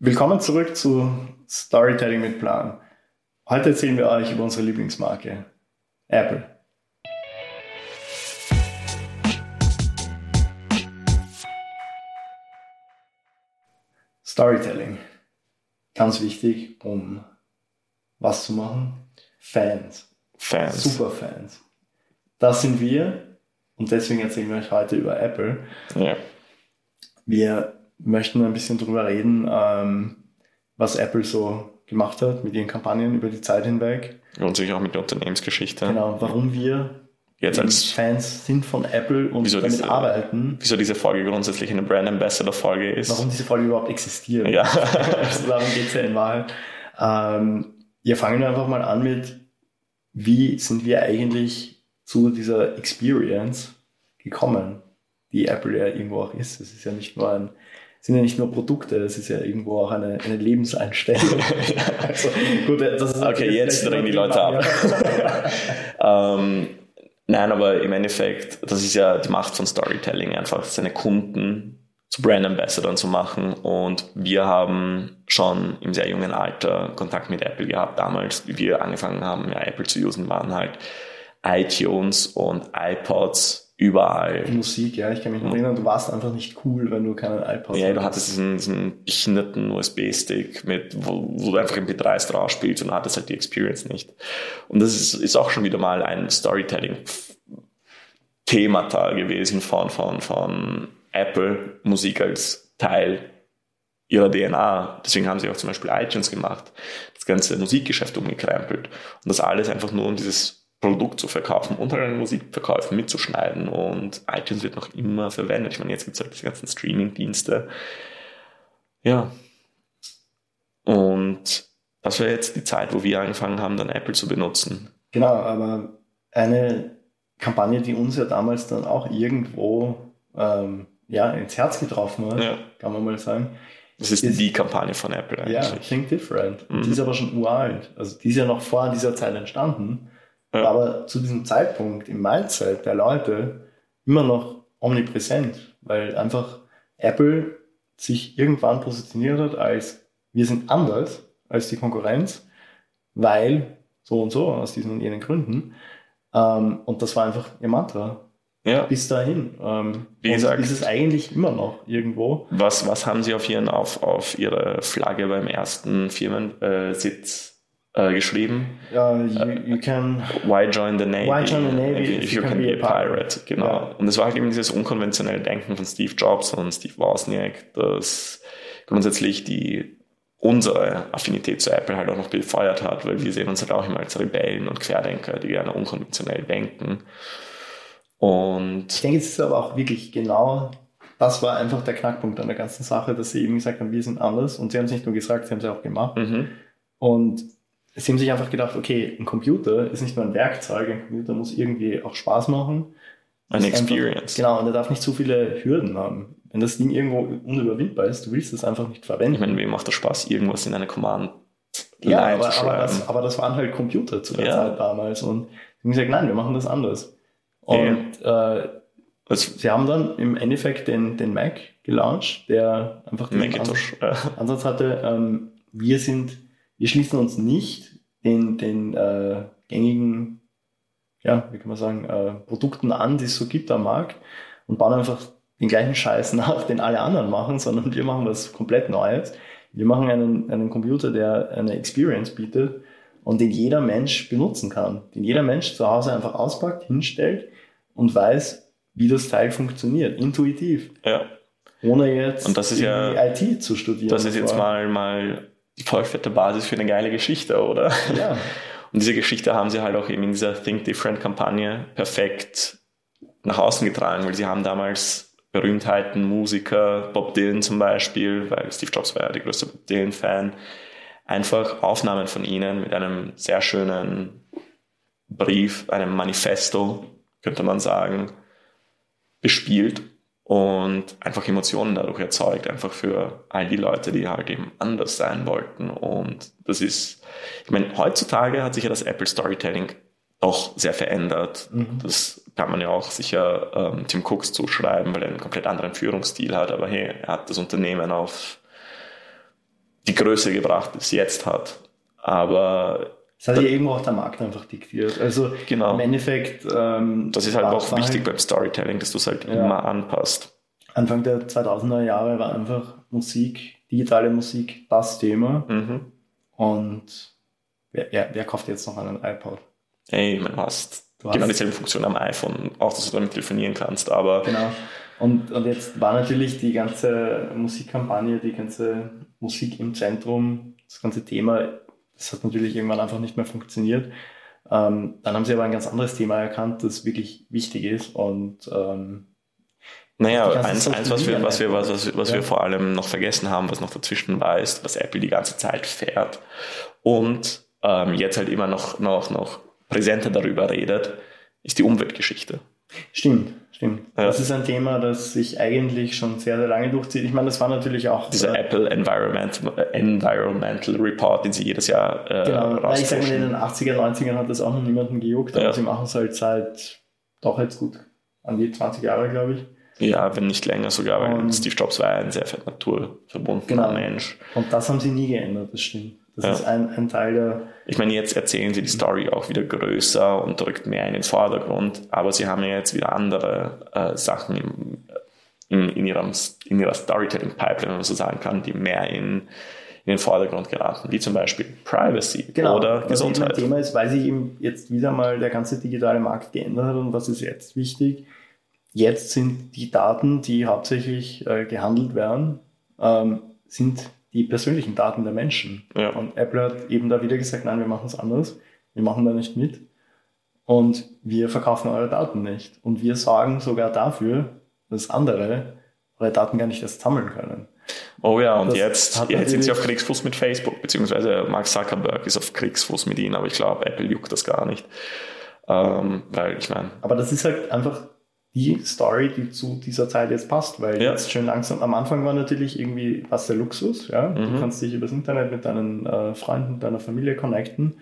Willkommen zurück zu Storytelling mit Plan. Heute erzählen wir euch über unsere Lieblingsmarke, Apple. Storytelling. Ganz wichtig, um was zu machen? Fans. Fans. Superfans. Das sind wir und deswegen erzählen wir euch heute über Apple. Ja. Wir möchten ein bisschen darüber reden, ähm, was Apple so gemacht hat mit ihren Kampagnen über die Zeit hinweg. Und sich auch mit der Unternehmensgeschichte. Genau, warum wir Jetzt als Fans sind von Apple und Wieso damit diese- arbeiten. wieso diese Folge grundsätzlich eine Brand Ambassador Folge ist. Warum diese Folge überhaupt existiert. Ja. also darum geht es ja in Wahrheit. Ähm, ja, fangen wir einfach mal an mit, wie sind wir eigentlich zu dieser Experience gekommen, die Apple ja irgendwo auch ist. Es ist ja nicht nur ein, sind ja nicht nur Produkte, es ist ja irgendwo auch eine, eine Lebenseinstellung. also, gut, das ist Okay, jetzt drehen die Leute ab. Ja. Ähm, nein, aber im Endeffekt, das ist ja die Macht von Storytelling, einfach seine Kunden zu Brand Ambassador zu machen. Und wir haben schon im sehr jungen Alter Kontakt mit Apple gehabt. Damals, wie wir angefangen haben, ja, Apple zu usen, waren halt iTunes und iPods überall. Musik, ja, ich kann mich noch erinnern, du warst einfach nicht cool, wenn du keinen iPod Ja, du hattest diesen, diesen behinderten USB-Stick, mit, wo, wo du einfach MP3s drauf spielst und hattest halt die Experience nicht. Und das ist, ist auch schon wieder mal ein Storytelling-Themata gewesen von, von, von Apple, Musik als Teil ihrer DNA. Deswegen haben sie auch zum Beispiel iTunes gemacht, das ganze Musikgeschäft umgekrempelt. Und das alles einfach nur um dieses Produkt zu verkaufen und halt eine Musikverkäufe mitzuschneiden. Und iTunes wird noch immer verwendet. Ich meine, jetzt gibt es halt diese ganzen Streaming-Dienste. Ja. Und das war jetzt die Zeit, wo wir angefangen haben, dann Apple zu benutzen. Genau, aber eine Kampagne, die uns ja damals dann auch irgendwo ähm, ja, ins Herz getroffen hat, Ja. kann man mal sagen. Das ist Ist- die Kampagne von Apple Ja, eigentlich. Think Different. Mhm. Die ist aber schon uralt. Also die ist ja noch vor dieser Zeit entstanden. Ja. Aber zu diesem Zeitpunkt im Mindset der Leute immer noch omnipräsent, weil einfach Apple sich irgendwann positioniert hat als wir sind anders als die Konkurrenz, weil so und so aus diesen und jenen Gründen. Ähm, und das war einfach ihr Mantra Ja. bis dahin. Ähm, Wie gesagt- ist es eigentlich immer noch irgendwo. Was, was haben Sie auf, Ihren, auf, auf Ihre Flagge beim ersten Firmensitz äh, geschrieben? Ja, you, you can Why join the Navy? Why join the Navy if, you can be a pirate. Genau. Ja. Und es war halt eben dieses unkonventionelle Denken von Steve Jobs und Steve Wozniak, das grundsätzlich die unsere Affinität zu Apple halt auch noch befeuert hat, weil wir sehen uns halt auch immer als Rebellen und Querdenker, die gerne unkonventionell denken. Und Ich denke, es ist aber auch wirklich genau, das war einfach der Knackpunkt an der ganzen Sache, dass sie eben gesagt haben, wir sind anders. Und sie haben es nicht nur gesagt, sie haben es auch gemacht. mhm. Und sie haben sich einfach gedacht, okay, ein Computer ist nicht nur ein Werkzeug, ein Computer muss irgendwie auch Spaß machen. eine Ist einfach- Experience. Genau, und er darf nicht zu viele Hürden haben. Wenn das Ding irgendwo unüberwindbar ist, du willst es einfach nicht verwenden. Ich meine, wem macht das Spaß, irgendwas in eine Command ja, aber, zu aber, schreiben? das, aber das waren halt Computer zu der Ja. Zeit damals. Und sie haben gesagt, nein, wir machen das anders. Und äh, das Sie haben dann im Endeffekt den, den Mac gelauncht, der einfach Macintosh. Äh, Ansatz hatte, ähm, wir sind, wir schließen uns nicht den, den äh, gängigen, ja, wie kann man sagen, äh, Produkten an, die es so gibt am Markt und bauen einfach den gleichen Scheiß nach, den alle anderen machen, sondern wir machen was komplett Neues. Wir machen einen, einen Computer, der eine Experience bietet und den jeder Mensch benutzen kann, den jeder Mensch zu Hause einfach auspackt, hinstellt und weiß, wie das Teil funktioniert, intuitiv, ja. ohne jetzt Und das ist ja- IT zu studieren. Das ist jetzt mal, mal die vollfette Basis für eine geile Geschichte, oder? Ja, Und diese Geschichte haben sie halt auch eben in dieser Think Different-Kampagne perfekt nach außen getragen, weil sie haben damals Berühmtheiten, Musiker, Bob Dylan zum Beispiel, weil Steve Jobs war ja der größte Bob Dylan-Fan, einfach Aufnahmen von ihnen mit einem sehr schönen Brief, einem Manifesto, könnte man sagen, bespielt und einfach Emotionen dadurch erzeugt, einfach für all die Leute, die halt eben anders sein wollten. Und das ist, ich meine, heutzutage hat sich ja das Apple Storytelling doch sehr verändert. Mhm. Das kann man ja auch sicher ähm, Tim Cooks zuschreiben, weil er einen komplett anderen Führungsstil hat. Aber hey, er hat das Unternehmen auf die Größe gebracht, die es jetzt hat. Aber das hat ja irgendwo auch der Markt einfach diktiert. Also Genau. im Endeffekt. Ähm, das ist halt auch wichtig halt- beim Storytelling, dass du es halt Ja. immer anpasst. Anfang der 2000er Jahre war einfach Musik, digitale Musik das Thema. Mhm. Und wer, wer, wer kauft jetzt noch einen iPod? Ey, man hast Du genau hast- dieselbe Funktion am iPhone, auch dass du damit telefonieren kannst, aber Genau. Und, und jetzt war natürlich die ganze Musikkampagne, die ganze Musik im Zentrum, das ganze Thema, das hat natürlich irgendwann einfach nicht mehr funktioniert. Ähm, dann haben sie aber ein ganz anderes Thema erkannt, das wirklich wichtig ist. Und ähm, Naja, eins, eins was, wir, was, wir, was, was, was Ja. wir vor allem noch vergessen haben, was noch dazwischen war, ist, was Apple die ganze Zeit fährt und ähm, jetzt halt immer noch, noch, noch präsenter darüber redet, ist die Umweltgeschichte. stimmt, stimmt. Ja. Das ist ein Thema, das sich eigentlich schon sehr, sehr lange durchzieht. Ich meine, das war natürlich auch. Dieser äh, Apple Environment, Environmental Report, den sie jedes Jahr äh, Genau, ich sage mal, in den rauspushen. 80er, 90ern hat das auch noch niemanden gejuckt, aber Ja. sie machen es halt seit doch jetzt gut an die 20 Jahre, glaube ich. Ja, wenn nicht länger sogar, weil Und- Steve Jobs war ein sehr naturverbundener Genau. Mensch. Und das haben sie nie geändert, das stimmt. Das Ja. ist ein, ein Teil der. Ich meine, jetzt erzählen sie die Story auch wieder größer und rückt mehr in den Vordergrund, aber sie haben ja jetzt wieder andere äh, Sachen im, in, in, ihrem, in ihrer Storytelling-Pipeline, wenn man so sagen kann, die mehr in, in den Vordergrund geraten, wie zum Beispiel Privacy oder Genau, was eben ein Gesundheit. Thema ist, weil sich eben jetzt wieder mal der ganze digitale Markt geändert hat und was ist jetzt wichtig? Jetzt sind die Daten, die hauptsächlich äh, gehandelt werden, ähm, sind die persönlichen Daten der Menschen. Ja. Und Apple hat eben da wieder gesagt, nein, wir machen es anders, wir machen da nicht mit und wir verkaufen eure Daten nicht. Und wir sorgen sogar dafür, dass andere eure Daten gar nicht erst sammeln können. Oh ja, und Das jetzt, jetzt sind sie auf Kriegsfuß mit Facebook, beziehungsweise Mark Zuckerberg ist auf Kriegsfuß mit ihnen, aber ich glaube, Apple juckt das gar nicht. Ähm, weil ich meine, Aber das ist halt einfach die Story, die zu dieser Zeit jetzt passt, weil Ja. jetzt schön langsam, am Anfang war natürlich irgendwie was der Luxus, ja. Du Mhm. kannst dich übers Internet mit deinen äh, Freunden, deiner Familie connecten.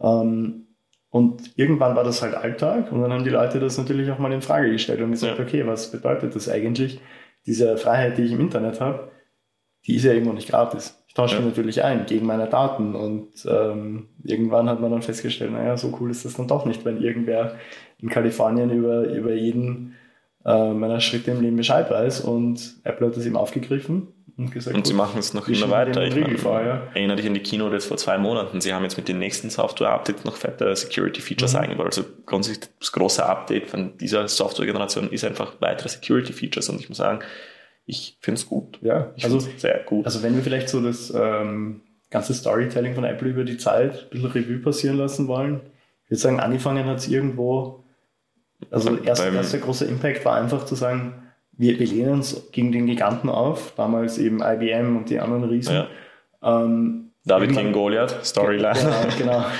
Ähm, und irgendwann war das halt Alltag und dann haben die Leute das natürlich auch mal in Frage gestellt und gesagt, Ja. okay, was bedeutet das eigentlich? Diese Freiheit, die ich im Internet habe, die ist ja irgendwo nicht gratis. Ich tausche Ja. natürlich ein gegen meine Daten und ähm, irgendwann hat man dann festgestellt, naja, so cool ist das dann doch nicht, wenn irgendwer in Kalifornien über, über jeden äh, meiner Schritte im Leben Bescheid weiß und Apple hat das eben aufgegriffen und gesagt, und sie gut, machen es noch immer weiter. Ich meine, vor, ja. Erinnere dich an die Keynote jetzt vor zwei Monaten. Sie haben jetzt mit den nächsten Software-Updates noch fette Security-Features Mhm. eingebaut. Also grundsätzlich das große Update von dieser Software-Generation ist einfach weitere Security-Features. Und ich muss sagen, ich finde es gut. ja, Ich also, finde es sehr gut. also wenn wir vielleicht so das ähm, ganze Storytelling von Apple über die Zeit ein bisschen Revue passieren lassen wollen, ich würde sagen, angefangen hat es irgendwo, also erst, erster großer Impact war einfach zu sagen, wir, wir lehnen uns gegen den Giganten auf, damals eben IBM und die anderen Riesen. ja. Ähm, David gegen Goliath, Storyline. Genau, genau.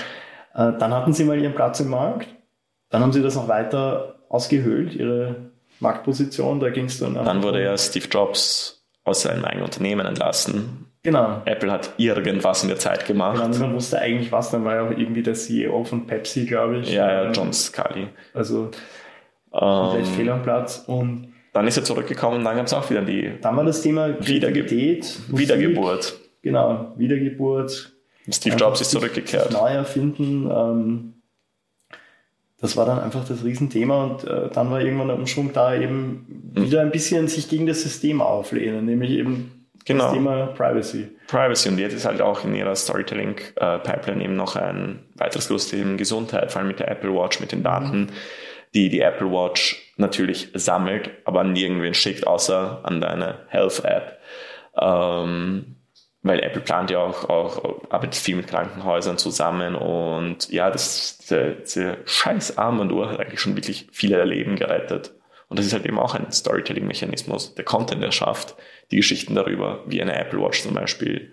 Äh, dann hatten sie mal ihren Platz im Markt. Dann haben sie das noch weiter ausgehöhlt, ihre Marktposition. Da ging es dann. Dann wurde ja Steve Jobs aus seinem eigenen Unternehmen entlassen. Genau. Apple hat irgendwas in der Zeit gemacht. Genau, niemand wusste eigentlich was. Dann war ja auch irgendwie der CEO von Pepsi, glaube ich. Ja, ja, Ähm, John Scully. Also komplett Ähm, fehl am Platz. Und dann ist er zurückgekommen und dann gab es auch wieder die dann war das Thema Kreativität. Wiedergeburt. Genau, Wiedergeburt. Steve Jobs ist zurückgekehrt. Neu erfinden. Ähm, das war dann einfach das Riesenthema und äh, dann war irgendwann der Umschwung da, eben Hm. wieder ein bisschen sich gegen das System auflehnen, nämlich eben Genau. das Thema Privacy. Privacy und jetzt ist halt auch in ihrer Storytelling-Pipeline eben noch ein weiteres großes Thema Gesundheit, vor allem mit der Apple Watch, mit den Daten, die die Apple Watch natürlich sammelt, aber an nirgendwen schickt, außer an deine Health-App. Ähm, weil Apple plant ja auch, auch, arbeitet viel mit Krankenhäusern zusammen und ja, das, diese, diese scheiß Armbanduhr hat eigentlich schon wirklich viele Leben gerettet. Und das ist halt eben auch ein Storytelling-Mechanismus, der Content erschafft, die Geschichten darüber, wie eine Apple Watch zum Beispiel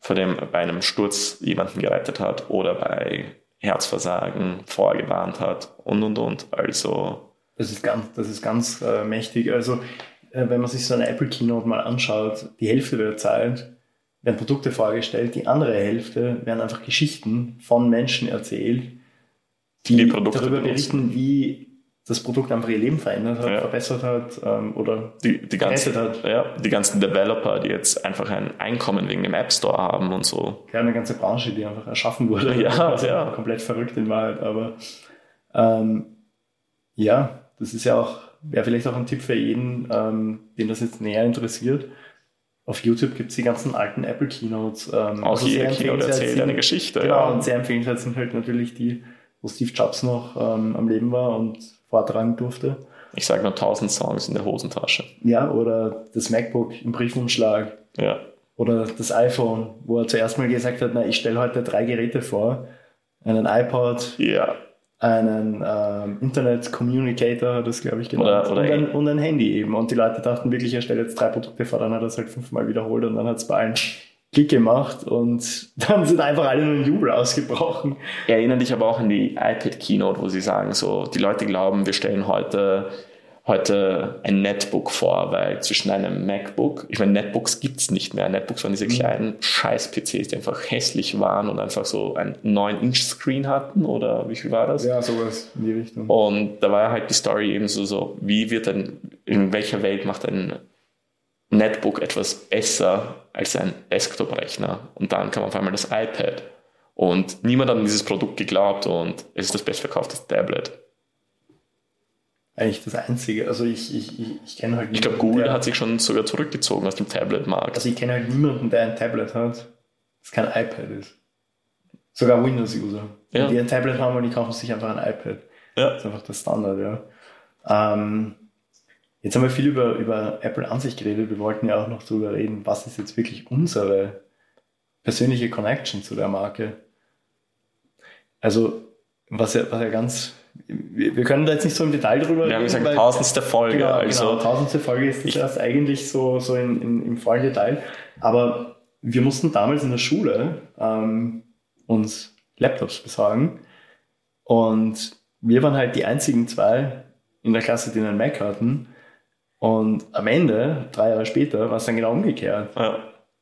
vor dem, bei einem Sturz jemanden gerettet hat oder bei Herzversagen vorgewarnt hat und und und. Also, Das ist ganz, das ist ganz äh, mächtig. Also, äh, wenn man sich so eine Apple Keynote mal anschaut, die Hälfte der Zeit werden Produkte vorgestellt, die andere Hälfte werden einfach Geschichten von Menschen erzählt, die, Die Produkte darüber berichten, wie das Produkt einfach ihr Leben verändert hat, Ja. verbessert hat ähm, oder Die, die, ganzen, hat. ja, die ganzen Developer, die jetzt einfach ein Einkommen wegen dem App Store haben und so. Ja, eine ganze Branche, die einfach erschaffen wurde. Ja, also ja. Komplett verrückt in Wahrheit, aber ähm, ja, das ist ja auch, wäre vielleicht auch ein Tipp für jeden, ähm, den das jetzt näher interessiert. Auf YouTube gibt es die ganzen alten Apple Keynotes. Ähm, Auch also sehr Keynote erzählt eine Geschichte. Genau, ja. und sehr empfehlenswert sind halt natürlich die, wo Steve Jobs noch ähm, am Leben war und vortragen durfte. Ich sage nur 1000 Songs in der Hosentasche. Ja, oder das MacBook im Briefumschlag Ja. oder das iPhone, wo er zuerst mal gesagt hat, na, ich stelle heute drei Geräte vor. Einen iPod, Ja. Einen ähm, Internet Communicator, hat das glaube ich genannt, Oder- oder und, ein, und ein Handy eben. Und die Leute dachten wirklich, er stellt jetzt drei Produkte vor, dann hat er es halt fünfmal wiederholt und dann hat es bei allen Klick gemacht und dann sind einfach alle nur in Jubel ausgebrochen. Erinnere dich aber auch an die iPad Keynote, wo sie sagen, so, die Leute glauben, wir stellen heute, heute ein Netbook vor, weil zwischen einem MacBook, ich meine, Netbooks gibt's nicht mehr. Netbooks waren diese kleinen Scheiß-PCs, die einfach hässlich waren und einfach so einen 9-Inch-Screen hatten oder wie viel war das? Ja, sowas in die Richtung. Und da war halt die Story eben so, so wie wird ein, in welcher Welt macht ein Netbook etwas besser als ein Desktop-Rechner? Und dann kam auf einmal das iPad. Und niemand hat an dieses Produkt geglaubt und es ist das bestverkaufte Tablet. Eigentlich das Einzige. Also ich, ich, ich, ich kenne halt Ich glaube, niemanden, Google der- hat sich schon sogar zurückgezogen aus dem Tablet-Markt. Also ich kenne halt niemanden, der ein Tablet hat, das kein iPad ist. Sogar Windows-User. Ja. Die ein Tablet haben und die kaufen sich einfach ein iPad. Ja. Das ist einfach der Standard, ja. Ähm, jetzt haben wir viel über, über Apple an sich geredet. Wir wollten ja auch noch darüber reden, was ist jetzt wirklich unsere persönliche Connection zu der Marke. Also, was ja, was ja ganz, wir, können da jetzt nicht so im Detail drüber Wir haben gesagt, weil- tausendste Folge. Genau, also genau. Tausendste Folge ist das Ich- erst eigentlich so, so in, in, im vollen Detail. Aber wir mussten damals in der Schule ähm, uns Laptops besorgen. Und wir waren halt die einzigen zwei in der Klasse, die einen Mac hatten. Und am Ende, drei Jahre später, war es dann genau umgekehrt. ja.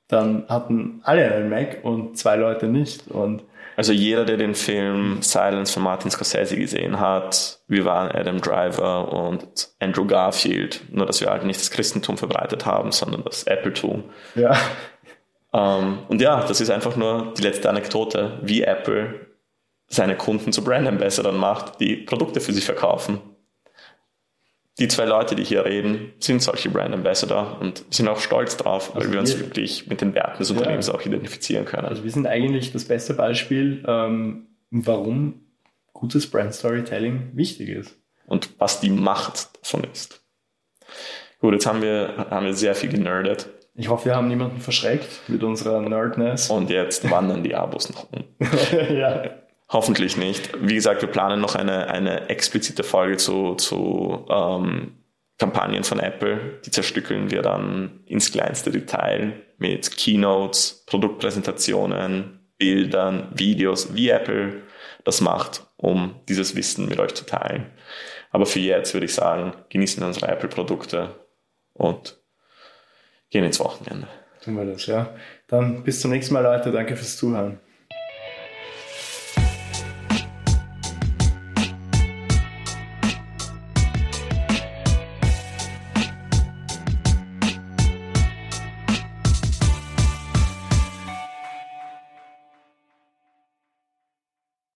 Dann hatten alle einen Mac und zwei Leute nicht. Und Also jeder, der den Film Silence von Martin Scorsese gesehen hat, wir waren Adam Driver und Andrew Garfield, nur dass wir halt nicht das Christentum verbreitet haben, sondern das Appletum. ja, Ähm, und ja, das ist einfach nur die letzte Anekdote, wie Apple seine Kunden zu Brand Ambassadors macht, die Produkte für sich verkaufen. Die zwei Leute, die hier reden, sind solche Brand Ambassador und sind auch stolz drauf, weil Also wir uns wir- wirklich mit den Werten des Ja. Unternehmens auch identifizieren können. Also wir sind eigentlich das beste Beispiel, ähm, warum gutes Brand Storytelling wichtig ist. und was die Macht davon ist. Gut, jetzt haben wir, haben wir sehr viel generdet Ich hoffe, wir haben niemanden verschreckt mit unserer Nerdness. und jetzt wandern die Abos nach unten. ja. Hoffentlich nicht. Wie gesagt, wir planen noch eine, eine explizite Folge zu, zu ähm, Kampagnen von Apple. Die zerstückeln wir dann ins kleinste Detail mit Keynotes, Produktpräsentationen, Bildern, Videos, wie Apple das macht, um dieses Wissen mit euch zu teilen. Aber für jetzt würde ich sagen, genießen unsere Apple-Produkte und gehen ins Wochenende. Tun wir das, ja. Dann bis zum nächsten Mal, Leute. Danke fürs Zuhören.